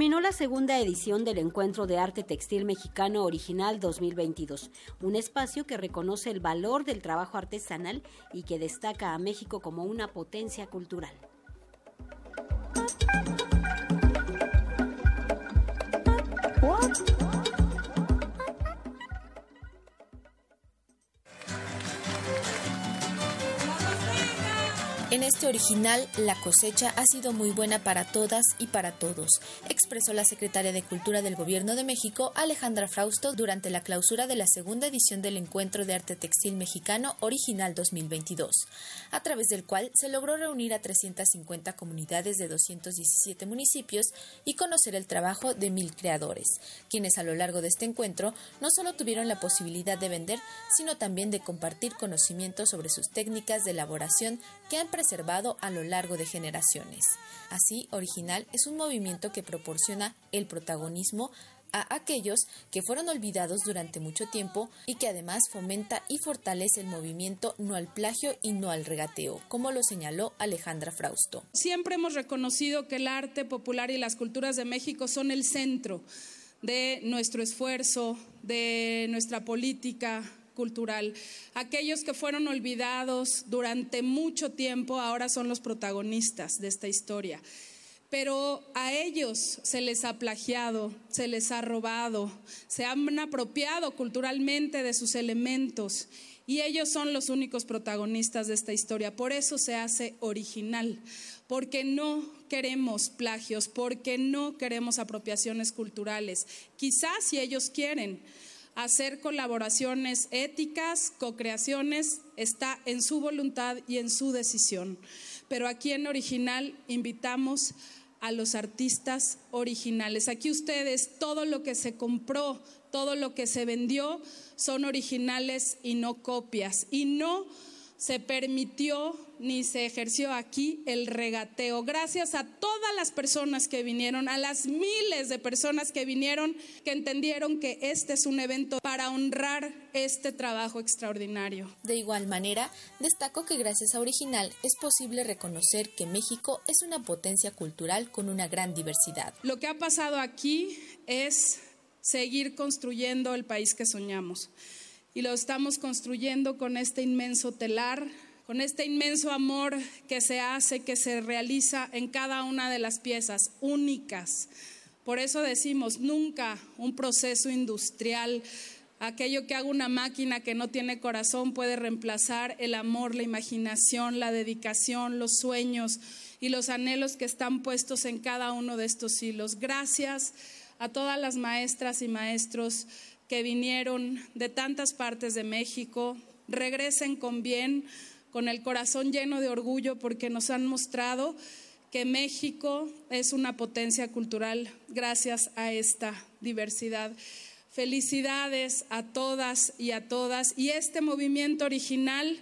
Terminó la segunda edición del Encuentro de Arte Textil Mexicano Original 2022, un espacio que reconoce el valor del trabajo artesanal y que destaca a México como una potencia cultural. En este original, la cosecha ha sido muy buena para todas y para todos, expresó la secretaria de Cultura del Gobierno de México, Alejandra Frausto, durante la clausura de la segunda edición del Encuentro de Arte Textil Mexicano Original 2022, a través del cual se logró reunir a 350 comunidades de 217 municipios y conocer el trabajo de mil creadores, quienes a lo largo de este encuentro no solo tuvieron la posibilidad de vender, sino también de compartir conocimientos sobre sus técnicas de elaboración que han preservado a lo largo de generaciones. Así, Original es un movimiento que proporciona el protagonismo a aquellos que fueron olvidados durante mucho tiempo y que además fomenta y fortalece el movimiento no al plagio y no al regateo, como lo señaló Alejandra Frausto. Siempre hemos reconocido que el arte popular y las culturas de México son el centro de nuestro esfuerzo, de nuestra política cultural. Aquellos que fueron olvidados durante mucho tiempo ahora son los protagonistas de esta historia. Pero a ellos se les ha plagiado, se les ha robado, se han apropiado culturalmente de sus elementos y ellos son los únicos protagonistas de esta historia. Por eso se hace original, porque no queremos plagios, porque no queremos apropiaciones culturales. Quizás si ellos quieren, hacer colaboraciones éticas, co-creaciones, está en su voluntad y en su decisión. Pero aquí en Original invitamos a los artistas originales. Aquí ustedes, todo lo que se compró, todo lo que se vendió, son originales y no copias. Y no se permitió ni se ejerció aquí el regateo. Gracias a todas las personas que vinieron, a las miles de personas que vinieron, que entendieron que este es un evento para honrar este trabajo extraordinario. De igual manera, destaco que gracias a Original es posible reconocer que México es una potencia cultural con una gran diversidad. Lo que ha pasado aquí es seguir construyendo el país que soñamos y lo estamos construyendo con este inmenso telar, con este inmenso amor que se hace, que se realiza en cada una de las piezas únicas. Por eso decimos, nunca un proceso industrial, aquello que haga una máquina que no tiene corazón puede reemplazar el amor, la imaginación, la dedicación, los sueños y los anhelos que están puestos en cada uno de estos hilos. Gracias a todas las maestras y maestros que vinieron de tantas partes de México, regresen con bien, con el corazón lleno de orgullo, porque nos han mostrado que México es una potencia cultural gracias a esta diversidad. Felicidades a todas y a todas. Y este movimiento original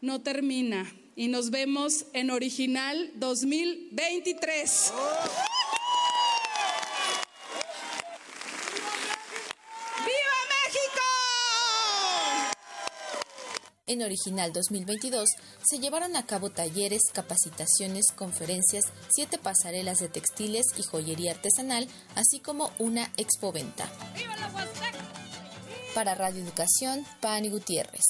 no termina. Y nos vemos en Original 2023. En Original 2022 se llevaron a cabo talleres, capacitaciones, conferencias, siete pasarelas de textiles y joyería artesanal, así como una expoventa. Para Radio Educación, Pani Gutiérrez.